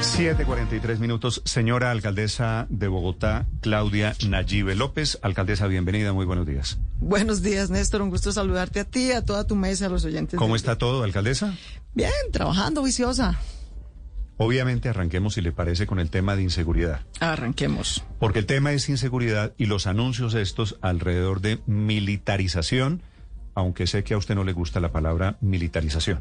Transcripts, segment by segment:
7:43 minutos. Señora alcaldesa de Bogotá, Claudia Nayibe López. Alcaldesa, bienvenida, muy buenos días. Buenos días, Néstor. Un gusto saludarte a ti, a toda tu mesa, a los oyentes. ¿Cómo está todo, alcaldesa? Bien, trabajando viciosa. Obviamente arranquemos, si le parece, con el tema de inseguridad. Arranquemos. Porque el tema es inseguridad y los anuncios estos alrededor de militarización, aunque sé que a usted no le gusta la palabra militarización.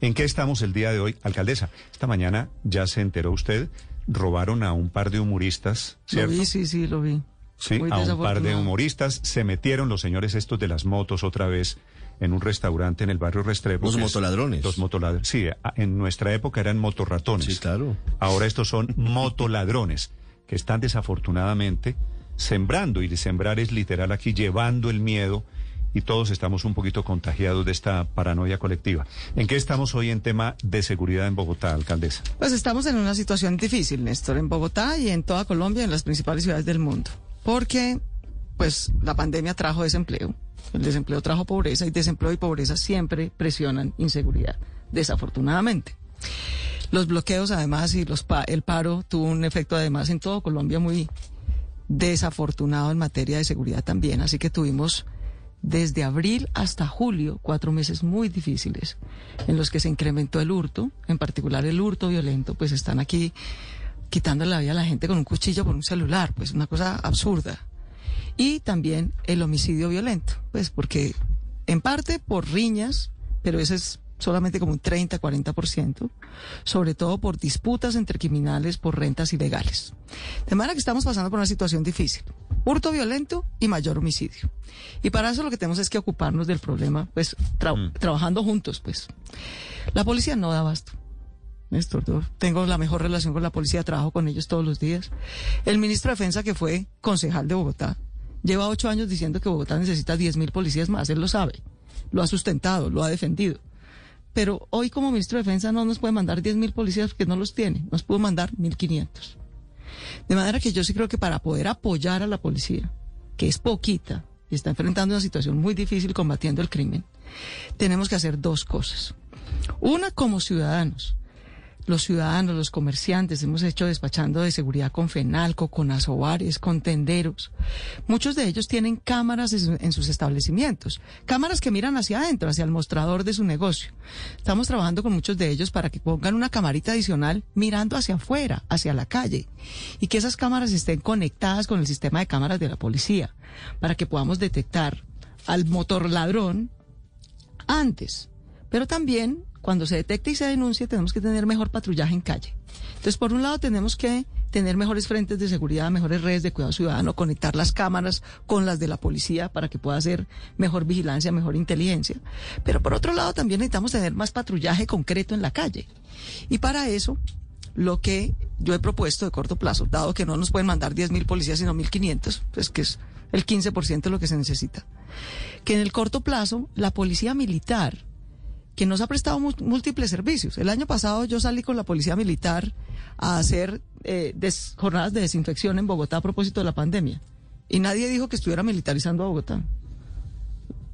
¿En qué estamos el día de hoy, alcaldesa? Esta mañana ya se enteró usted, robaron a un par de humoristas, ¿cierto? Lo vi, sí, sí, lo vi. Sí, Muy a un par de humoristas, se metieron los señores estos de las motos otra vez en un restaurante en el barrio Restrepo. Los motoladrones. Los motoladrones. Sí, en nuestra época eran motorratones. Sí, claro. Ahora estos son motoladrones que están desafortunadamente sembrando, y de sembrar es literal aquí, llevando el miedo y todos estamos un poquito contagiados de esta paranoia colectiva. ¿En qué estamos hoy en tema de seguridad en Bogotá, alcaldesa? Pues estamos en una situación difícil, Néstor, en Bogotá y en toda Colombia, en las principales ciudades del mundo. Porque, pues, la pandemia trajo desempleo. El desempleo trajo pobreza y desempleo y pobreza siempre presionan inseguridad, desafortunadamente. Los bloqueos, además, y los pa- el paro tuvo un efecto, además, en todo Colombia muy desafortunado en materia de seguridad también. Así que tuvimos desde abril hasta julio cuatro meses muy difíciles en los que se incrementó el hurto, en particular el hurto violento, pues están aquí quitando la vida a la gente con un cuchillo por un celular, pues una cosa absurda. Y también el homicidio violento, pues porque en parte por riñas, pero ese es solamente como un 30, 40%, sobre todo por disputas entre criminales por rentas ilegales. De manera que estamos pasando por una situación difícil. Hurto violento y mayor homicidio. Y para eso lo que tenemos es que ocuparnos del problema, pues tra- trabajando juntos, pues. La policía no da abasto. Néstor, yo tengo la mejor relación con la policía, trabajo con ellos todos los días. El ministro de Defensa, que fue concejal de Bogotá, lleva ocho años diciendo que Bogotá necesita 10 mil policías más. Él lo sabe, lo ha sustentado, lo ha defendido. Pero hoy como ministro de Defensa no nos puede mandar 10 mil policías porque no los tiene. Nos pudo mandar 1.500. De manera que yo sí creo que para poder apoyar a la policía, que es poquita y está enfrentando una situación muy difícil combatiendo el crimen, tenemos que hacer dos cosas. Una, como ciudadanos. Los ciudadanos, los comerciantes, hemos hecho despachando de seguridad con Fenalco, con Asobares, con tenderos. Muchos de ellos tienen cámaras en su- en sus establecimientos, cámaras que miran hacia adentro, hacia el mostrador de su negocio. Estamos trabajando con muchos de ellos para que pongan una camarita adicional mirando hacia afuera, hacia la calle, y que esas cámaras estén conectadas con el sistema de cámaras de la policía, para que podamos detectar al motor ladrón antes. Pero también, cuando se detecte y se denuncie, tenemos que tener mejor patrullaje en calle. Entonces, por un lado, tenemos que tener mejores frentes de seguridad, mejores redes de cuidado ciudadano, conectar las cámaras con las de la policía para que pueda hacer mejor vigilancia, mejor inteligencia. Pero por otro lado, también necesitamos tener más patrullaje concreto en la calle. Y para eso, lo que yo he propuesto de corto plazo, dado que no nos pueden mandar 10.000 policías, sino 1.500, pues que es el 15% de lo que se necesita, que en el corto plazo la policía militar, que nos ha prestado múltiples servicios. El año pasado yo salí con la policía militar a hacer eh, des- jornadas de desinfección en Bogotá a propósito de la pandemia. Y nadie dijo que estuviera militarizando a Bogotá.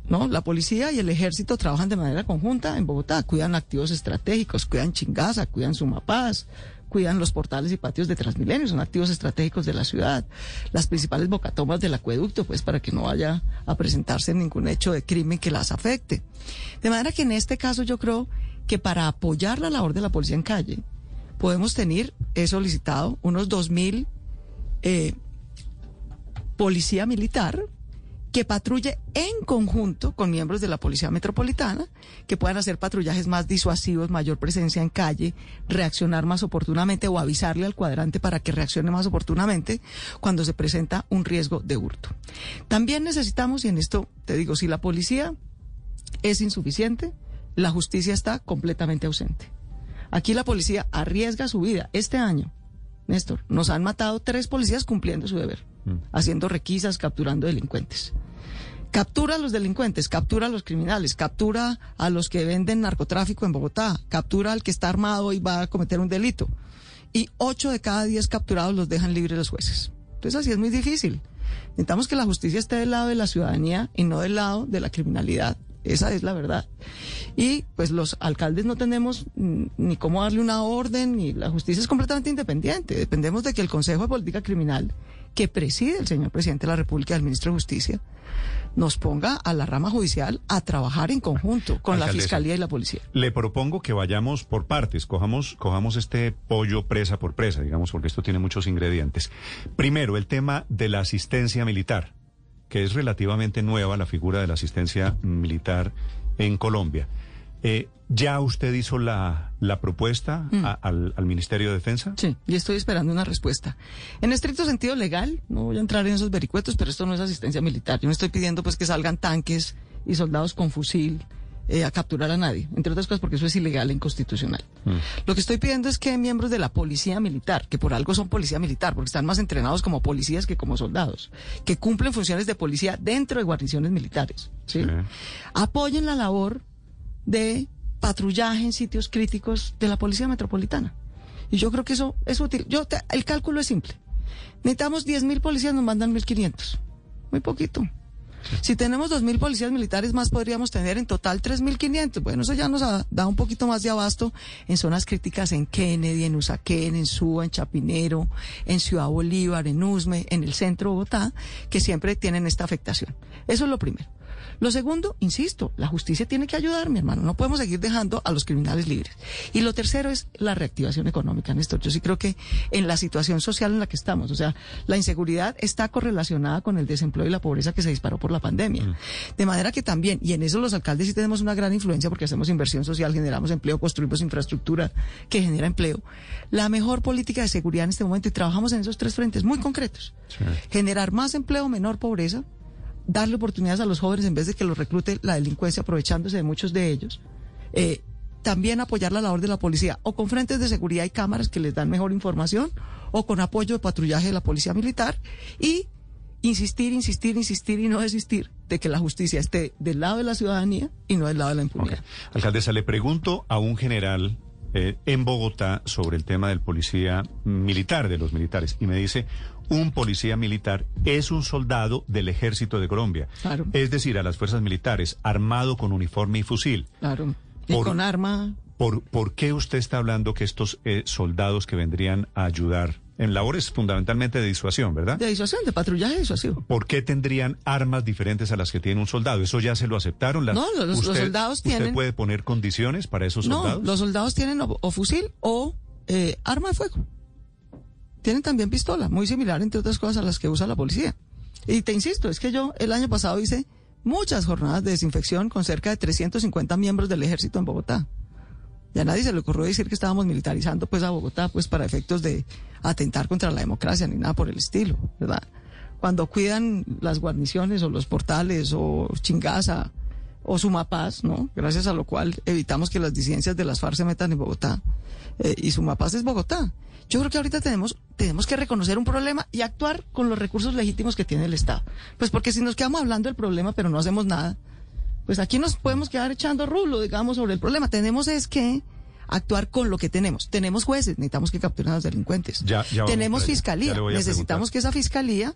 ¿No? La policía y el ejército trabajan de manera conjunta en Bogotá, cuidan activos estratégicos, cuidan Chingaza, cuidan Sumapaz, cuidan los portales y patios de Transmilenio, son activos estratégicos de la ciudad, las principales bocatomas del acueducto, pues para que no vaya a presentarse ningún hecho de crimen que las afecte. De manera que en este caso yo creo que para apoyar la labor de la policía en calle, podemos tener, he solicitado, unos 2.000 eh, policía militar que patrulle en conjunto con miembros de la Policía Metropolitana, que puedan hacer patrullajes más disuasivos, mayor presencia en calle, reaccionar más oportunamente o avisarle al cuadrante para que reaccione más oportunamente cuando se presenta un riesgo de hurto. También necesitamos, y en esto te digo, si la policía es insuficiente, la justicia está completamente ausente. Aquí la policía arriesga su vida. Este año, Néstor, nos han matado tres policías cumpliendo su deber, haciendo requisas, capturando delincuentes. Captura a los delincuentes, captura a los criminales, captura a los que venden narcotráfico en Bogotá, captura al que está armado y va a cometer un delito. Y ocho de cada diez capturados los dejan libres los jueces. Entonces así es muy difícil. Necesitamos que la justicia esté del lado de la ciudadanía y no del lado de la criminalidad Esa es la verdad. Y pues los alcaldes no tenemos ni cómo darle una orden, ni la justicia es completamente independiente. Dependemos de que el Consejo de Política Criminal, que preside el señor presidente de la República, el ministro de Justicia, nos ponga a la rama judicial a trabajar en conjunto con la Fiscalía y la Policía. Le propongo que vayamos por partes, cojamos, cojamos este pollo presa por presa, digamos, porque esto tiene muchos ingredientes. Primero, el tema de la asistencia militar, que es relativamente nueva la figura de la asistencia militar en Colombia. Eh, ¿Ya usted hizo la, la propuesta mm. al, al, Ministerio de Defensa? Sí, y estoy esperando una respuesta. En estricto sentido legal, no voy a entrar en esos vericuetos, pero esto no es asistencia militar. Yo no estoy pidiendo pues que salgan tanques y soldados con fusil eh, a capturar a nadie, entre otras cosas porque eso es ilegal e inconstitucional. Mm. Lo que estoy pidiendo es que miembros de la policía militar, que por algo son policía militar, porque están más entrenados como policías que como soldados, que cumplen funciones de policía dentro de guarniciones militares, ¿sí? apoyen la labor de patrullaje en sitios críticos de la Policía Metropolitana. Y yo creo que eso es útil. Yo el cálculo es simple. Necesitamos 10.000 policías, nos mandan 1.500. Muy poquito. Si tenemos 2.000 policías militares más, podríamos tener en total 3.500. Bueno, eso ya nos da un poquito más de abasto en zonas críticas en Kennedy, en Usaquén, en Suba, en Chapinero, en Ciudad Bolívar, en Usme, en el centro de Bogotá, que siempre tienen esta afectación. Eso es lo primero. Lo segundo, insisto, la justicia tiene que ayudar, mi hermano. No podemos seguir dejando a los criminales libres. Y lo tercero es la reactivación económica, Néstor. Yo sí creo que en la situación social en la que estamos, o sea, la inseguridad está correlacionada con el desempleo y la pobreza que se disparó por la pandemia. Mm. De manera que también, y en eso los alcaldes sí tenemos una gran influencia porque hacemos inversión social, generamos empleo, construimos infraestructura que genera empleo. La mejor política de seguridad en este momento, y trabajamos en esos tres frentes muy concretos. Generar más empleo, menor pobreza, darle oportunidades a los jóvenes en vez de que los reclute la delincuencia aprovechándose de muchos de ellos. Eh, también apoyar la labor de la policía, o con frentes de seguridad y cámaras que les dan mejor información, o con apoyo de patrullaje de la policía militar, y insistir, insistir, insistir y no desistir de que la justicia esté del lado de la ciudadanía y no del lado de la impunidad. Alcaldesa, le pregunto a un general eh, en Bogotá sobre el tema del policía militar, de los militares, y me dice, un policía militar es un soldado del ejército de Colombia. Es decir, a las fuerzas militares, armado con uniforme y fusil. Claro. Y con arma. Por, ¿Por qué usted está hablando que estos eh, soldados que vendrían a ayudar en labores fundamentalmente de disuasión, ¿verdad? De disuasión, de patrullaje de disuasión. ¿Por qué tendrían armas diferentes a las que tiene un soldado? ¿Eso ya se lo aceptaron? no, los, soldados tienen... ¿Usted puede poner condiciones para esos soldados? No, los soldados tienen o, fusil o eh, arma de fuego. Tienen también pistola, muy similar, entre otras cosas, a las que usa la policía. Y te insisto, es que yo el año pasado hice muchas jornadas de desinfección con cerca de 350 miembros del ejército en Bogotá. Ya nadie se le ocurrió decir que estábamos militarizando pues a Bogotá pues para efectos de atentar contra la democracia ni nada por el estilo, ¿verdad? Cuando cuidan las guarniciones o los portales o Chingaza o Sumapaz, ¿no? Gracias a lo cual evitamos que las disidencias de las FARC se metan en Bogotá. Eh, y Sumapaz es Bogotá. Yo creo que ahorita tenemos, tenemos que reconocer un problema y actuar con los recursos legítimos que tiene el Estado. Pues porque si nos quedamos hablando del problema pero no hacemos nada, pues aquí nos podemos quedar echando rulo, digamos, sobre el problema. Tenemos es que actuar con lo que tenemos. Tenemos jueces, necesitamos que capturen a los delincuentes. Ya, tenemos fiscalía, necesitamos que esa fiscalía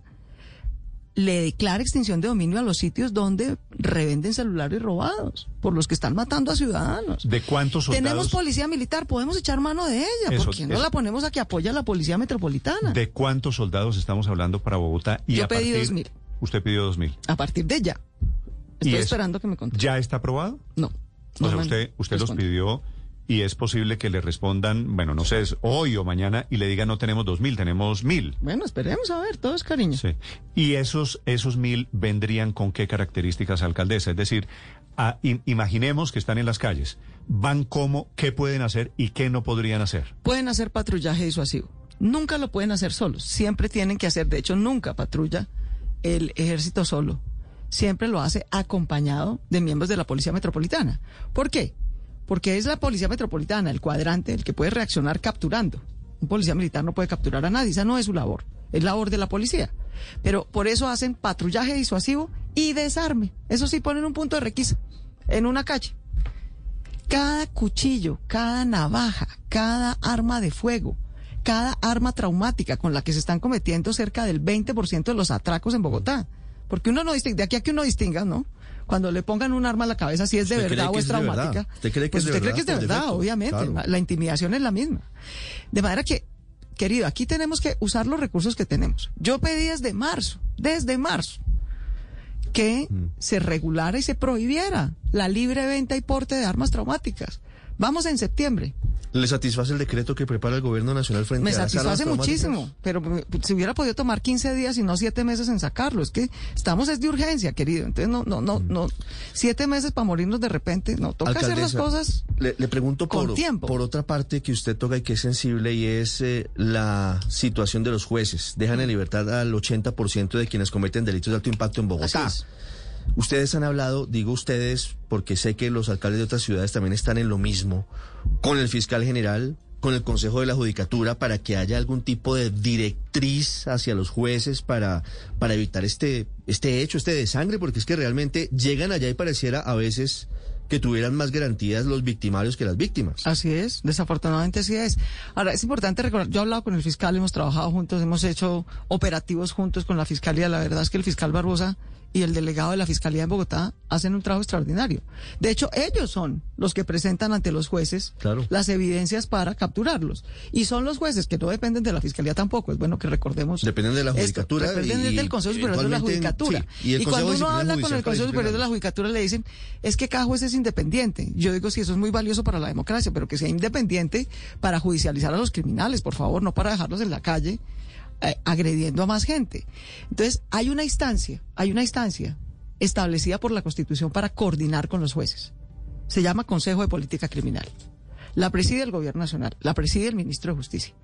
le declare extinción de dominio a los sitios donde revenden celulares robados por los que están matando a ciudadanos. ¿De cuántos soldados? Tenemos policía militar, podemos echar mano de ella. ¿Por qué no la ponemos a que apoya a la policía metropolitana? ¿De cuántos soldados estamos hablando para Bogotá? Y Yo pedí dos mil. Usted pidió dos mil. A partir de ya. Estoy esperando que me conteste. ¿Ya está aprobado? No. O sea, usted, usted los pidió y es posible que le respondan, bueno, no sé, es hoy o mañana y le digan no tenemos dos mil, tenemos mil. Bueno, esperemos a ver, todo es cariño. Sí. Y esos, esos mil vendrían con qué características, alcaldesa? Es decir, imaginemos que están en las calles. ¿Van cómo? ¿Qué pueden hacer y qué no podrían hacer? Pueden hacer patrullaje disuasivo. Nunca lo pueden hacer solos. Siempre tienen que hacer, de hecho, nunca patrulla el ejército solo siempre lo hace acompañado de miembros de la Policía Metropolitana. ¿Por qué? Porque es la Policía Metropolitana, el cuadrante, el que puede reaccionar capturando. Un policía militar no puede capturar a nadie, esa no es su labor, es labor de la policía. Pero por eso hacen patrullaje disuasivo y desarme. Eso sí, ponen un punto de requisa en una calle. Cada cuchillo, cada navaja, cada arma de fuego, cada arma traumática con la que se están cometiendo cerca del 20% de los atracos en Bogotá Porque uno no distingue, de aquí a que uno distinga, ¿no? Cuando le pongan un arma a la cabeza, si es de verdad o es, traumática. ¿Usted cree que pues es de usted verdad? cree que es de verdad, defecto? obviamente. Claro. La intimidación es la misma. De manera que, querido, aquí tenemos que usar los recursos que tenemos. Yo pedí desde marzo, desde marzo, que Mm. se regulara y se prohibiera la libre venta y porte de armas traumáticas. Vamos en septiembre. ¿Le satisface el decreto que prepara el gobierno nacional frente Me a las satisface muchísimo, pero me- se hubiera podido tomar 15 días y no 7 meses en sacarlo. Es que estamos es de urgencia, querido. Entonces, no, no, no, no. 7 meses para morirnos de repente. No, toca hacer las Alcaldesa, cosas. Le, le pregunto con por, tiempo. por otra parte que usted toca y que es sensible y es eh, la situación de los jueces. Dejan en libertad al 80% de quienes cometen delitos de alto impacto en Bogotá. Así es. Ustedes han hablado, digo ustedes, porque sé que los alcaldes de otras ciudades también están en lo mismo, con el fiscal general, con el Consejo de la Judicatura, para que haya algún tipo de directriz hacia los jueces para, para evitar este, este hecho, este de sangre, porque es que realmente llegan allá y pareciera a veces que tuvieran más garantías los victimarios que las víctimas. Así es, desafortunadamente así es. Ahora, es importante recordar, yo he hablado con el fiscal, hemos trabajado juntos, hemos hecho operativos juntos con la fiscalía. La verdad es que el fiscal Barbosa y el delegado de la Fiscalía en Bogotá hacen un trabajo extraordinario. De hecho, ellos son los que presentan ante los jueces Claro. las evidencias para capturarlos. Y son los jueces que no dependen de la Fiscalía tampoco. Es bueno que recordemos. Dependen de la esto. Judicatura Dependen y- del Consejo Superior de la Judicatura. sí, y cuando uno habla con el Consejo Superior de la. Judicatura le dicen, es que cada juez es independiente. Yo digo, sí, eso es muy valioso para la democracia, pero que sea independiente para judicializar a los criminales, por favor, no para dejarlos en la calle agrediendo a más gente. Entonces, hay una instancia, hay una instancia establecida por la Constitución para coordinar con los jueces. Se llama Consejo de Política Criminal. La preside el Gobierno Nacional, la preside el Ministro de Justicia.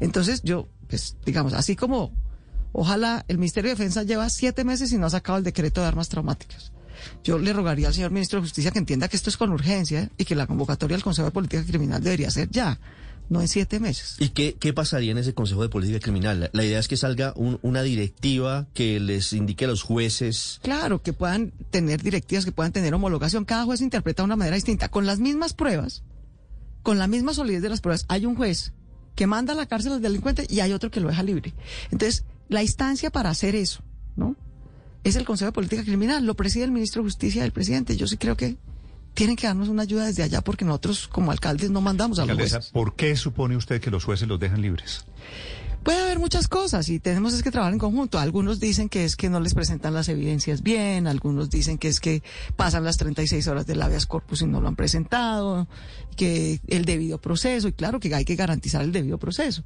Entonces, yo, pues, digamos, así como ojalá el Ministerio de Defensa lleva siete meses y no ha sacado el decreto de armas traumáticas. Yo le rogaría al señor ministro de Justicia que entienda que esto es con urgencia y que la convocatoria del Consejo de Política Criminal debería ser ya, no en siete meses. ¿Y qué, qué pasaría en ese Consejo de Política Criminal? La, la idea es que salga un- una directiva que les indique a los jueces. Claro, que puedan tener directivas, que puedan tener homologación. Cada juez interpreta de una manera distinta. Con las mismas pruebas, con la misma solidez de las pruebas, hay un juez que manda a la cárcel al delincuente y hay otro que lo deja libre. Entonces, la instancia para hacer eso, ¿no? Es el Consejo de Política Criminal, lo preside el ministro de Justicia y el presidente. Yo sí creo que tienen que darnos una ayuda desde allá porque nosotros como alcaldes no mandamos a los jueces. ¿por qué supone usted que los jueces los dejan libres? Puede haber muchas cosas y tenemos es que trabajar en conjunto. Algunos dicen que es que no les presentan las evidencias bien, algunos dicen que es que pasan las 36 horas del habeas corpus y no lo han presentado, que el debido proceso, y claro que hay que garantizar el debido proceso.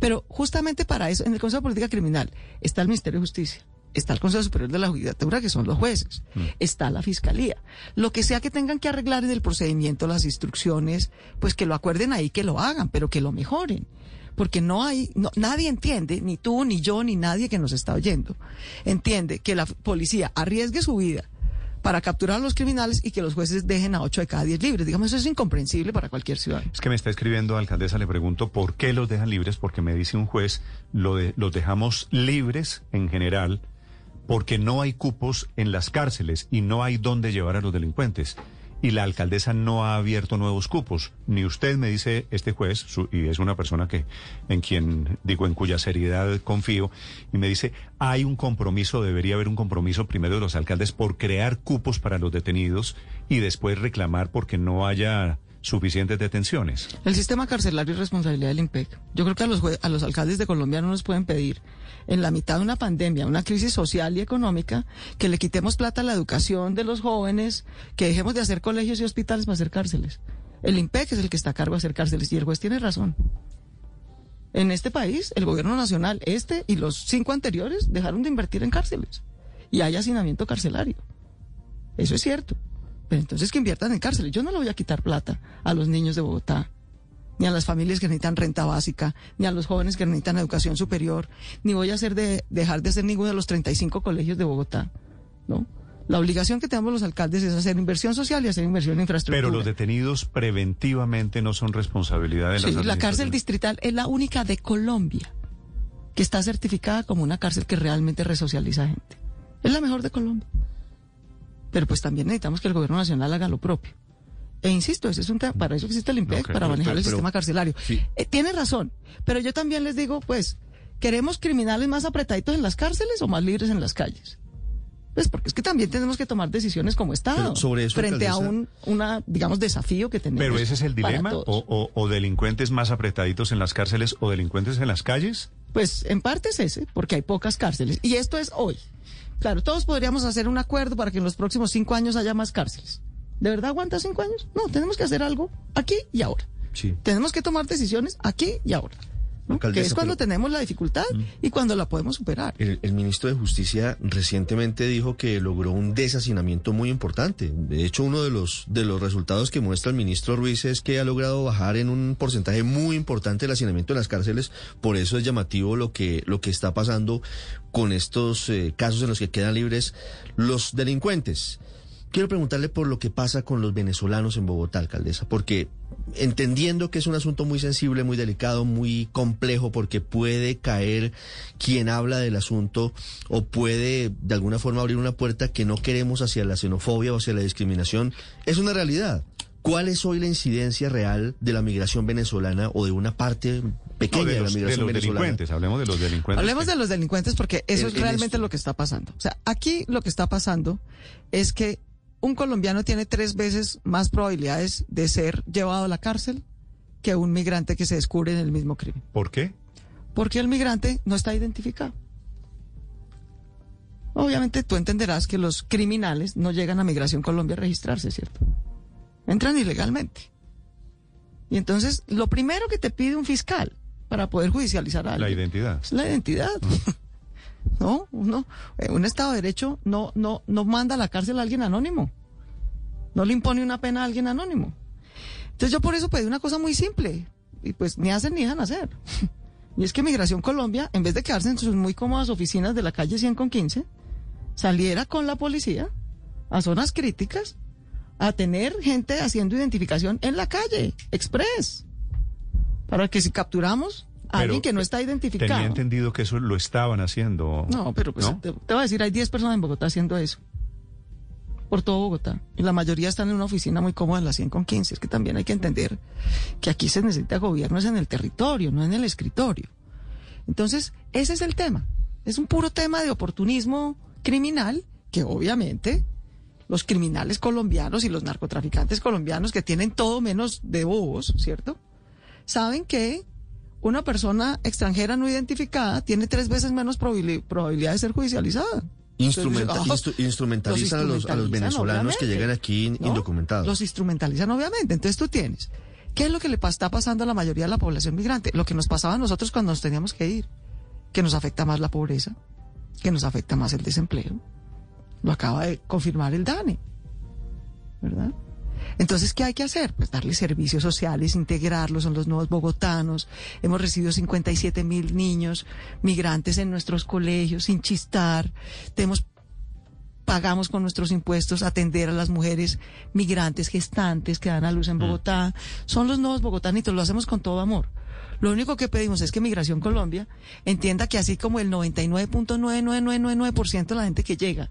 Pero justamente para eso, en el Consejo de Política Criminal está el Ministerio de Justicia. Está el Consejo Superior de la Judicatura, que son los jueces. Está la Fiscalía. Lo que sea que tengan que arreglar en el procedimiento, las instrucciones, pues que lo acuerden ahí, que lo hagan, pero que lo mejoren porque no hay, no- nadie entiende, ni tú, ni yo, ni nadie que nos está oyendo, entiende que la policía arriesgue su vida para capturar a los criminales y que los jueces dejen a 8 de cada 10 libres. Digamos, eso es incomprensible para cualquier ciudadano. Es que me está escribiendo, alcaldesa, le pregunto por qué los dejan libres, porque me dice un juez, lo de- los dejamos libres en general porque no hay cupos en las cárceles y no hay dónde llevar a los delincuentes. Y la alcaldesa no ha abierto nuevos cupos. Ni usted me dice este juez, su- y es una persona que en quien digo en cuya seriedad confío, y me dice hay un compromiso, debería haber un compromiso primero de los alcaldes por crear cupos para los detenidos y después reclamar porque no haya suficientes detenciones. El sistema carcelario es responsabilidad del IMPEC. Yo creo que a los, a los alcaldes de Colombia no nos pueden pedir, en la mitad de una pandemia, una crisis social y económica, que le quitemos plata a la educación de los jóvenes, que dejemos de hacer colegios y hospitales para hacer cárceles. El IMPEC es el que está a cargo de hacer cárceles y el juez tiene razón. En este país, el gobierno nacional, este y los cinco anteriores, dejaron de invertir en cárceles. Y hay hacinamiento carcelario. Eso es cierto. Pero entonces que inviertan en cárceles. Yo no le voy a quitar plata a los niños de Bogotá, ni a las familias que necesitan renta básica, ni a los jóvenes que necesitan educación superior, ni voy a hacer de, dejar de hacer ninguno de los 35 colegios de Bogotá. ¿no? La obligación que tenemos los alcaldes es hacer inversión social y hacer inversión en infraestructura. Pero los detenidos preventivamente no son responsabilidad de las Sí, la cárcel distrital es la única de Colombia que está certificada como una cárcel que realmente resocializa gente. Es la mejor de Colombia. Pero pues también necesitamos que el gobierno nacional haga lo propio. E insisto, ese es un tema, para eso existe el IMPEC, Ok, para pero- manejar el sistema carcelario. sí. Eh, tiene razón, pero yo también les digo, pues, ¿queremos criminales más apretaditos en las cárceles o más libres en las calles? Pues porque es que también tenemos que tomar decisiones como Estado sobre eso, frente a un una, digamos, desafío que tenemos. Pero ese es el dilema, o, o- o delincuentes más apretaditos en las cárceles o delincuentes en las calles. Pues en parte es ese, porque hay pocas cárceles. Y esto es hoy. Claro, todos podríamos hacer un acuerdo para que en los próximos cinco años haya más cárceles. ¿De verdad aguanta cinco años? No, tenemos que hacer algo aquí y ahora. Sí. Tenemos que tomar decisiones aquí y ahora. ¿No? Que es cuando pero- tenemos la dificultad y cuando la podemos superar. El, el ministro de Justicia recientemente dijo que logró un deshacinamiento muy importante. De hecho, uno de los, de los resultados que muestra el ministro Ruiz es que ha logrado bajar en un porcentaje muy importante el hacinamiento en las cárceles. Por eso es llamativo lo que, lo que está pasando con estos eh, casos en los que quedan libres los delincuentes. Quiero preguntarle por lo que pasa con los venezolanos en Bogotá, alcaldesa, porque entendiendo que es un asunto muy sensible, muy delicado, muy complejo, porque puede caer quien habla del asunto o puede de alguna forma abrir una puerta que no queremos hacia la xenofobia o hacia la discriminación, es una realidad. ¿Cuál es hoy la incidencia real de la migración venezolana o de una parte pequeña No, de de, los, la de migración los venezolana? delincuentes, hablemos de los delincuentes. Hablemos que- de los delincuentes porque eso es en realmente esto. lo que está pasando. O sea, aquí lo que está pasando es que un colombiano tiene tres veces más probabilidades de ser llevado a la cárcel que un migrante que se descubre en el mismo crimen. ¿Por qué? Porque el migrante no está identificado. Obviamente tú entenderás que los criminales no llegan a Migración Colombia a registrarse, ¿cierto? Entran ilegalmente. Y entonces lo primero que te pide un fiscal para poder judicializar a La alguien identidad. es la identidad. No, eh, un Estado de Derecho no, no, no manda a la cárcel a alguien anónimo. No le impone una pena a alguien anónimo. Entonces yo por eso pedí una cosa muy simple. Y pues ni hacen ni dejan hacer. Y es que Migración Colombia, en vez de quedarse en sus muy cómodas oficinas de la calle 100 con 15, saliera con la policía a zonas críticas a tener gente haciendo identificación en la calle, express. Para que si capturamos alguien que no está identificado. Tenía entendido que eso lo estaban haciendo. No, pero pues ¿no? Te, te voy a decir, hay 10 personas en Bogotá haciendo eso. Por todo Bogotá. Y la mayoría están en una oficina muy cómoda en la 100 con 15. Es que también hay que entender que aquí se necesita gobierno es en el territorio, no en el escritorio. Entonces, ese es el tema. Es un puro tema de oportunismo criminal que obviamente los criminales colombianos y los narcotraficantes colombianos que tienen todo menos de bobos, ¿cierto? Saben que una persona extranjera no identificada tiene tres veces menos probabili- probabilidad de ser judicializada. Instrumenta- Entonces, instru- instrumentalizan a los, a los instrumentalizan, venezolanos que llegan aquí indocumentados. Los instrumentalizan, obviamente. Entonces tú tienes. ¿Qué es lo que le está pasando a la mayoría de la población migrante? Lo que nos pasaba a nosotros cuando nos teníamos que ir. Que nos afecta más la pobreza, que nos afecta más el desempleo. Lo acaba de confirmar el DANE. ¿Verdad? Entonces, ¿qué hay que hacer? Pues darle servicios sociales, integrarlos, son los nuevos bogotanos. Hemos recibido 57 mil niños migrantes en nuestros colegios, sin chistar. Tenemos pagamos con nuestros impuestos atender a las mujeres migrantes gestantes que dan a luz en Bogotá. Son los nuevos bogotanitos, lo hacemos con todo amor. Lo único que pedimos es que Migración Colombia entienda que así como el 99.99999% de la gente que llega,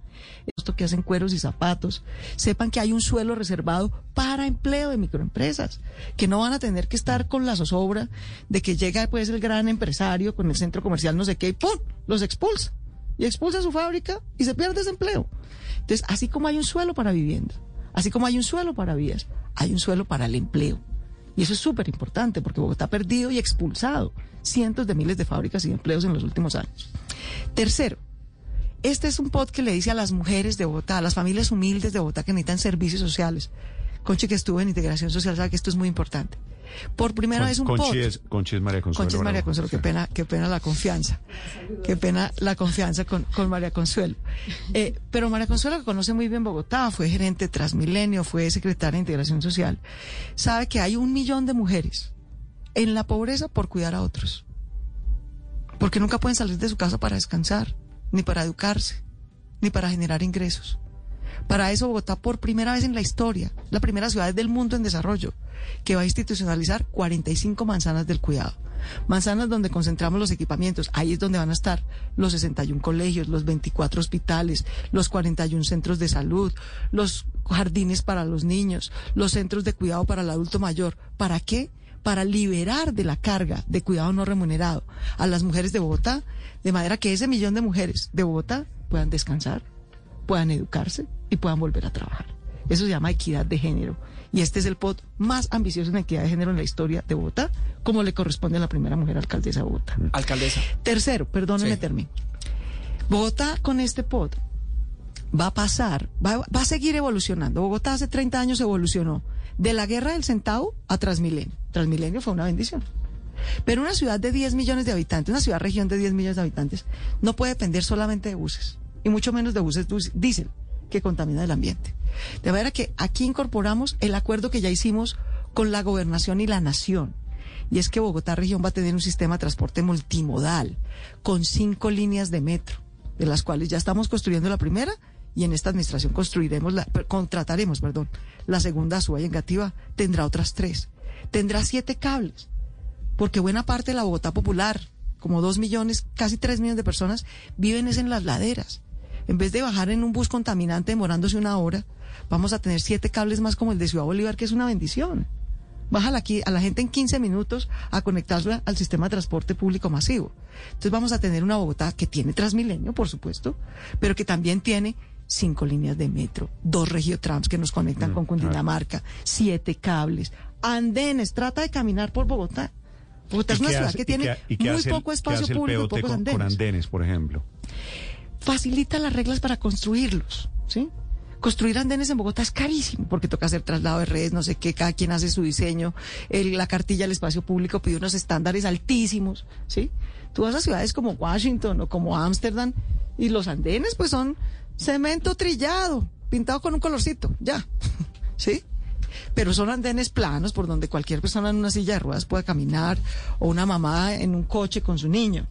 esto que hacen cueros y zapatos, sepan que hay un suelo reservado para empleo de microempresas, que no van a tener que estar con la zozobra de que llega pues el gran empresario con el centro comercial no sé qué y ¡pum! los expulsa y expulsa su fábrica y se pierde ese empleo. Entonces, así como hay un suelo para vivienda, así como hay un suelo para vías, hay un suelo para el empleo. Y eso es súper importante porque Bogotá ha perdido y expulsado cientos de miles de fábricas y empleos en los últimos años. Tercero, este es un pod que le dice a las mujeres de Bogotá, a las familias humildes de Bogotá que necesitan servicios sociales. Conchi que estuvo en integración social sabe que esto es muy importante. Por primera Con- vez un Conchi pod. es, Conchi es María Consuelo. Concha es María. Consuelo, qué pena, qué pena la confianza. Qué pena la confianza con, con María Consuelo. Eh, pero María Consuelo, que conoce muy bien Bogotá, fue gerente de Transmilenio, fue secretaria de Integración Social, sabe que hay un millón de mujeres en la pobreza por cuidar a otros. Porque nunca pueden salir de su casa para descansar, ni para educarse, ni para generar ingresos. Para eso Bogotá por primera vez en la historia, la primera ciudad del mundo en desarrollo, que va a institucionalizar 45 manzanas del cuidado. Manzanas donde concentramos los equipamientos. Ahí es donde van a estar los 61 colegios, los 24 hospitales, los 41 centros de salud, los jardines para los niños, los centros de cuidado para el adulto mayor. ¿Para qué? Para liberar de la carga de cuidado no remunerado a las mujeres de Bogotá, de manera que ese millón de mujeres de Bogotá puedan descansar, puedan educarse y puedan volver a trabajar. Eso se llama equidad de género. Y este es el POT más ambicioso en equidad de género en la historia de Bogotá, como le corresponde a la primera mujer alcaldesa de Bogotá. Alcaldesa. Tercero, perdónenme, Sí. termino. Bogotá con este POT va a pasar, va, va a seguir evolucionando. Bogotá hace 30 años evolucionó de la guerra del centavo a Transmilenio. Transmilenio fue una bendición. Pero una ciudad de 10 millones de habitantes, una ciudad región de 10 millones de habitantes, no puede depender solamente de buses, y mucho menos de buses diésel, que contamina el ambiente. De manera que aquí incorporamos el acuerdo que ya hicimos con la gobernación y la nación. Y es que Bogotá región va a tener un sistema de transporte multimodal con cinco líneas de metro, de las cuales ya estamos construyendo la primera y en esta administración construiremos la, contrataremos, perdón, la segunda Suba y Engativá tendrá otras tres. Tendrá siete cables, porque buena parte de la Bogotá popular, como dos millones, casi tres millones de personas, viven es en las laderas. En vez de bajar en un bus contaminante demorándose una hora, vamos a tener siete cables más como el de Ciudad Bolívar, que es una bendición. Baja la, qui- a la gente en 15 minutos a conectarla al sistema de transporte público masivo. Entonces vamos a tener una Bogotá que tiene Transmilenio, por supuesto, pero que también tiene cinco líneas de metro, dos regiotrams que nos conectan Mm, con Cundinamarca, siete cables, andenes, trata de caminar por Bogotá. Bogotá es ¿Y una ciudad hace- que y tiene qué- y qué muy el- poco espacio público pocos con, andenes, por ejemplo? Facilita las reglas para construirlos, ¿sí? Construir andenes en Bogotá es carísimo porque toca hacer traslado de redes, no sé qué, cada quien hace su diseño, la cartilla del espacio público pide unos estándares altísimos, ¿sí? Tú vas a ciudades como Washington o como Ámsterdam y los andenes pues son cemento trillado, pintado con un colorcito, ya, ¿sí? Pero son andenes planos por donde cualquier persona en una silla de ruedas puede caminar o una mamá en un coche con su niño.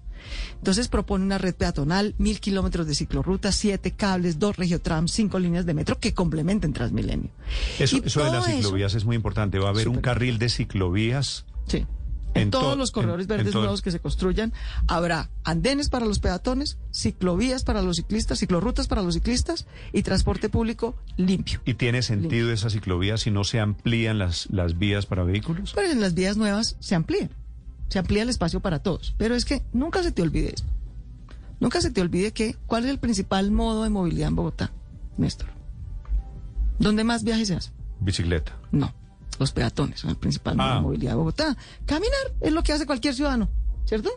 Entonces propone una red peatonal, mil kilómetros de ciclorruta, siete cables, dos regiotrams, cinco líneas de metro que complementen Transmilenio. Eso, de las eso- ciclovías es muy importante. Va a haber un carril de ciclovías. Sí. En, En todos to- los corredores en- en verdes todo- nuevos que se construyan habrá andenes para los peatones, ciclovías para los ciclistas, ciclorrutas para los ciclistas y transporte público limpio. ¿Y tiene sentido esa ciclovía si no se amplían las, las vías para vehículos? Pero en las vías nuevas se amplía. Se amplía el espacio para todos. Pero es que nunca se te olvide esto. Nunca se te olvide que cuál es el principal modo de movilidad en Bogotá, Néstor. ¿Dónde más viajes se hacen? Bicicleta. No, los peatones son el principal modo Ah. de movilidad de Bogotá. Caminar es lo que hace cualquier ciudadano, ¿cierto?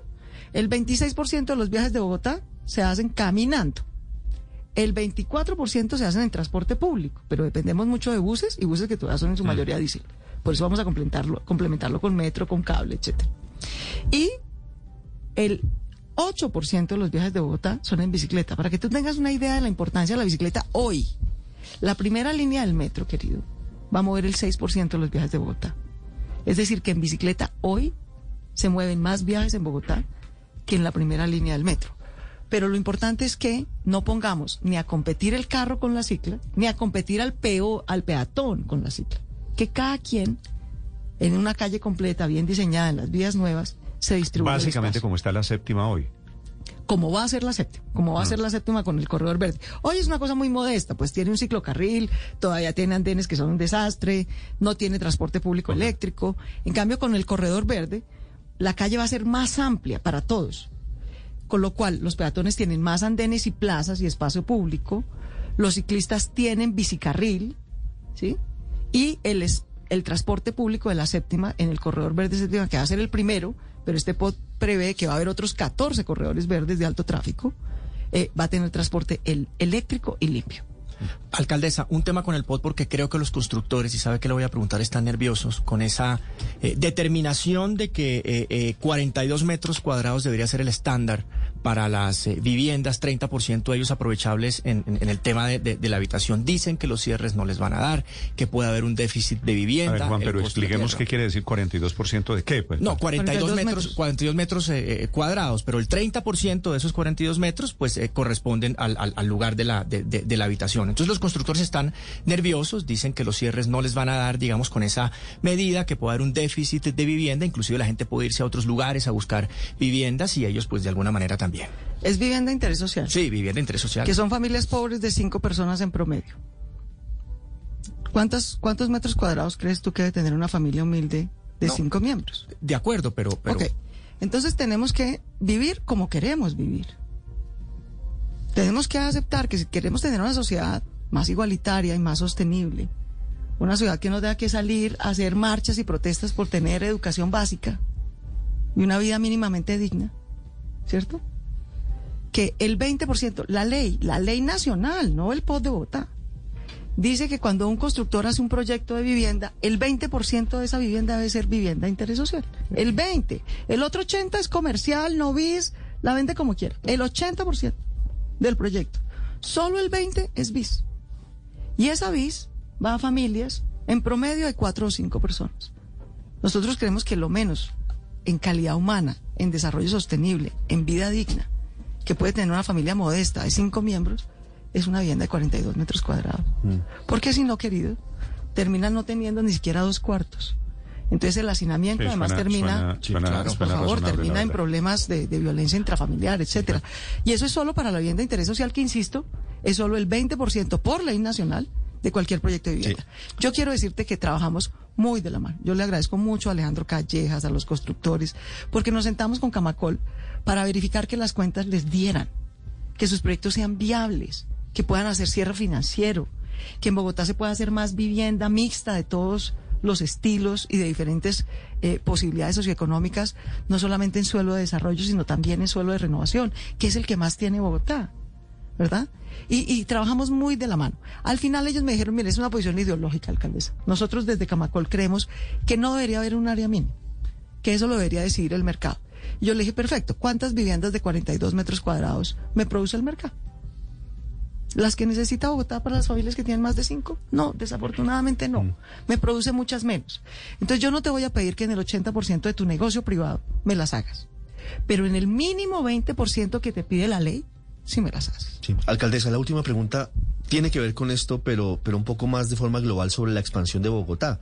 El 26% de los viajes de Bogotá se hacen caminando. El 24% se hacen en transporte público, pero dependemos mucho de buses y buses que todavía son en su mayoría diésel. Por eso vamos a complementarlo, complementarlo con metro, con cable, etcétera. Y el 8% de los viajes de Bogotá son en bicicleta. Para que tú tengas una idea de la importancia de la bicicleta hoy, la primera línea del metro, querido, va a mover el 6% de los viajes de Bogotá. Es decir, que en bicicleta hoy se mueven más viajes en Bogotá que en la primera línea del metro. Pero lo importante es que no pongamos ni a competir el carro con la cicla, ni a competir al peo, al peatón con la cicla. Que cada quien, en una calle completa, bien diseñada, en las vías nuevas, se distribuya. el Básicamente como está la séptima hoy. como va a ser la séptima, como va a ser la séptima con el corredor verde. Hoy es una cosa muy modesta, pues tiene un ciclocarril, todavía tiene andenes que son un desastre, no tiene transporte público eléctrico. En cambio, con el corredor verde, la calle va a ser más amplia para todos. Con lo cual, los peatones tienen más andenes y plazas y espacio público, los ciclistas tienen bicicarril, ¿sí? Y el, es- el transporte público de la séptima en el corredor verde séptima, que va a ser el primero, pero este POT prevé que va a haber otros 14 corredores verdes de alto tráfico, eh, va a tener transporte el, eléctrico y limpio. Alcaldesa, un tema con el POT porque creo que los constructores, y sabe que le voy a preguntar, están nerviosos con esa eh, determinación de que eh, eh, 42 metros cuadrados debería ser el estándar para las eh, viviendas, 30% de ellos aprovechables en, en- en el tema de, de- de la habitación. Dicen que los cierres no les van a dar, que puede haber un déficit de A vivienda. ver, Juan, pero expliquemos qué quiere decir 42% de qué. Pues, No, 42, 42 metros, metros. 42 metros eh, eh, cuadrados, pero el 30% de esos 42 metros pues eh, corresponden al, al- al lugar de la, de, de- de la habitación. Entonces los constructores están nerviosos, dicen que los cierres no les van a dar, digamos, con esa medida, que puede haber un déficit de vivienda, inclusive la gente puede irse a otros lugares a buscar viviendas y ellos pues de alguna manera también. Es vivienda de interés social, Sí, vivienda de interés social. que son familias pobres de cinco personas en promedio. ¿Cuántos, ¿Cuántos metros cuadrados crees tú que debe tener una familia humilde de No. cinco miembros? De acuerdo, pero... entonces tenemos que vivir como queremos vivir. Tenemos que aceptar que si queremos tener una sociedad más igualitaria y más sostenible, una ciudad que no tenga que salir a hacer marchas y protestas por tener educación básica y una vida mínimamente digna, ¿cierto? Que el 20%, la ley, la ley nacional, no el POT de Bogotá, dice que cuando un constructor hace un proyecto de vivienda, el 20% de esa vivienda debe ser vivienda de interés social. El 20. El otro 80 es comercial, no bis, la vende como quiera. El 80% del proyecto. Solo el 20 es bis. Y esa bis va a familias, en promedio hay cuatro o cinco personas. Nosotros creemos que lo menos en calidad humana, en desarrollo sostenible, en vida digna, que puede tener una familia modesta de cinco miembros, es una vivienda de 42 metros cuadrados. Porque si no, querido, terminan no teniendo ni siquiera dos cuartos. Entonces el hacinamiento Sí, además suena- termina, suena- Sí, suena- claro, suena por favor, termina en problemas de, de violencia intrafamiliar, etcétera. Y eso es solo para la vivienda de interés social que, insisto, es solo el 20% por ley nacional de cualquier proyecto de vivienda. Yo quiero decirte que trabajamos muy de la mano. Yo le agradezco mucho a Alejandro Callejas, a los constructores, porque nos sentamos con Camacol para verificar que las cuentas les dieran, que sus proyectos sean viables, que puedan hacer cierre financiero, que en Bogotá se pueda hacer más vivienda mixta de todos los estilos y de diferentes eh, posibilidades socioeconómicas, no solamente en suelo de desarrollo, sino también en suelo de renovación, que es el que más tiene Bogotá. ¿Verdad? Y, y trabajamos muy de la mano. Al final ellos me dijeron, mire, es una posición ideológica, alcaldesa. Nosotros desde Camacol creemos que no debería haber un área mínima, que eso lo debería decidir el mercado. Y yo le dije, perfecto, ¿cuántas viviendas de 42 metros cuadrados me produce el mercado? ¿Las que necesita Bogotá para las familias que tienen más de cinco? No, desafortunadamente no. Me produce muchas menos. Entonces yo no te voy a pedir que en el 80% de tu negocio privado me las hagas. Pero en el mínimo 20% que te pide la ley, sí me las haces. Sí. Alcaldesa, la última pregunta tiene que ver con esto, pero, pero un poco más de forma global sobre la expansión de Bogotá.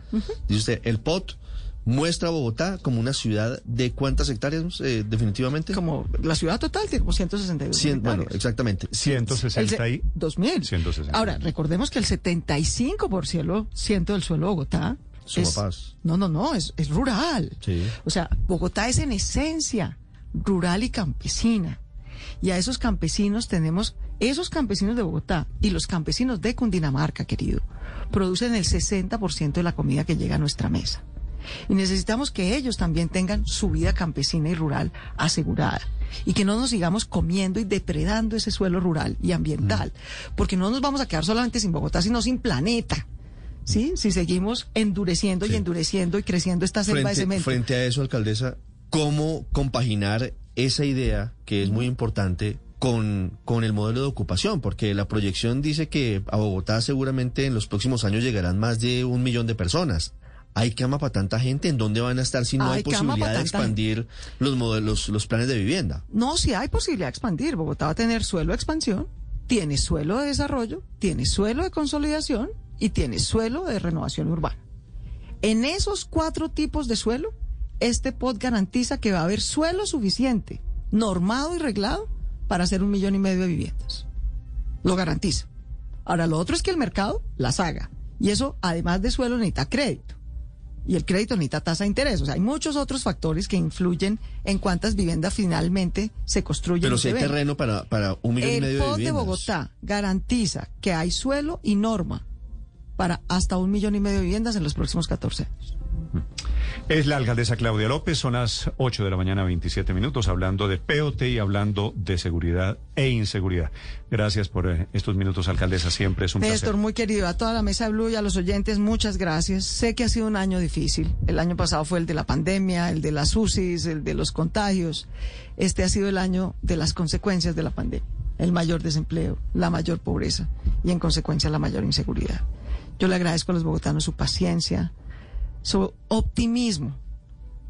Dice usted, el POT muestra a Bogotá como una ciudad de cuántas hectáreas eh, definitivamente. Como la ciudad total tiene como 162 Cien- bueno, exactamente. 160 y... 2000. 160. Ahora, recordemos que el 75% ciento del suelo de Bogotá es... No, no, no, es, es rural. Sí. O sea, Bogotá es en esencia rural y campesina. Y a esos campesinos tenemos, esos campesinos de Bogotá y los campesinos de Cundinamarca, querido, producen el 60% de la comida que llega a nuestra mesa. Y necesitamos que ellos también tengan su vida campesina y rural asegurada. Y que no nos sigamos comiendo y depredando ese suelo rural y ambiental. Porque no nos vamos a quedar solamente sin Bogotá, sino sin planeta. ¿Sí? Si seguimos endureciendo y endureciendo y creciendo esta selva de Frente, cemento. frente a eso, alcaldesa, ¿cómo compaginar esa idea, que es muy importante, con, con el modelo de ocupación? Porque la proyección dice que a Bogotá seguramente en los próximos años llegarán más de un millón de personas. ¿Hay cama para tanta gente? ¿En dónde van a estar si no hay, posibilidad de expandir los modelos, los planes de vivienda? No, si hay posibilidad de expandir. Bogotá va a tener suelo de expansión, tiene suelo de desarrollo, tiene suelo de consolidación y tiene suelo de renovación urbana. En esos cuatro tipos de suelo, este POT garantiza que va a haber suelo suficiente, normado y reglado, para hacer un millón y medio de viviendas. Lo garantiza. Ahora, lo otro es que el mercado las haga. Y eso, además de suelo, necesita crédito. Y el crédito necesita tasa de interés. O sea, hay muchos otros factores que influyen en cuántas viviendas finalmente se construyen. Pero si hay terreno para, para un millón y El medio de POT de viviendas. Bogotá garantiza que hay suelo y norma para hasta un millón y medio de viviendas en los próximos 14 años. Es la alcaldesa Claudia López, son las 8 de la mañana, 27 minutos, hablando de POT y hablando de seguridad e inseguridad. Gracias por eh, estos minutos, alcaldesa, siempre es un Néstor, placer. muy querido, a toda la mesa Blue y a los oyentes, muchas gracias. Sé que ha sido un año difícil. El año pasado fue el de la pandemia, el de las UCIs, el de los contagios. Este ha sido el año de las consecuencias de la pandemia. El mayor desempleo, la mayor pobreza y en consecuencia la mayor inseguridad. Yo le agradezco a los bogotanos su paciencia, su optimismo.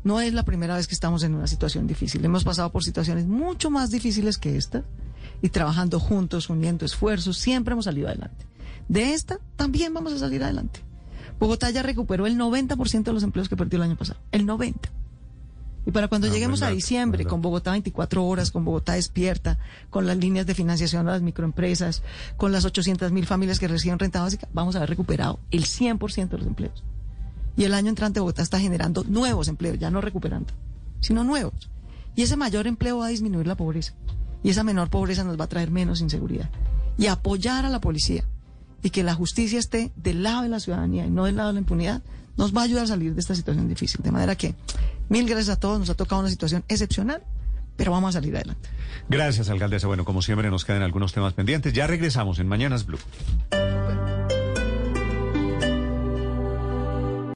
No es la primera vez que estamos en una situación difícil. Hemos pasado por situaciones mucho más difíciles que esta y trabajando juntos, uniendo esfuerzos, siempre hemos salido adelante. De esta también vamos a salir adelante. Bogotá ya recuperó el 90% de los empleos que perdió el año pasado. El 90%. Y para cuando Ah, lleguemos a diciembre, con Bogotá 24 horas, con Bogotá despierta, con las líneas de financiación a las microempresas, con las 800 mil familias que reciben renta básica, vamos a haber recuperado el 100% de los empleos. Y el año entrante Bogotá está generando nuevos empleos, ya no recuperando, sino nuevos. Y ese mayor empleo va a disminuir la pobreza. Y esa menor pobreza nos va a traer menos inseguridad. Y apoyar a la policía y que la justicia esté del lado de la ciudadanía y no del lado de la impunidad nos va a ayudar a salir de esta situación difícil. De manera que mil gracias a todos, nos ha tocado una situación excepcional, pero vamos a salir adelante. Gracias, alcaldesa. Bueno, como siempre nos quedan algunos temas pendientes. Ya regresamos en Mañanas Blue.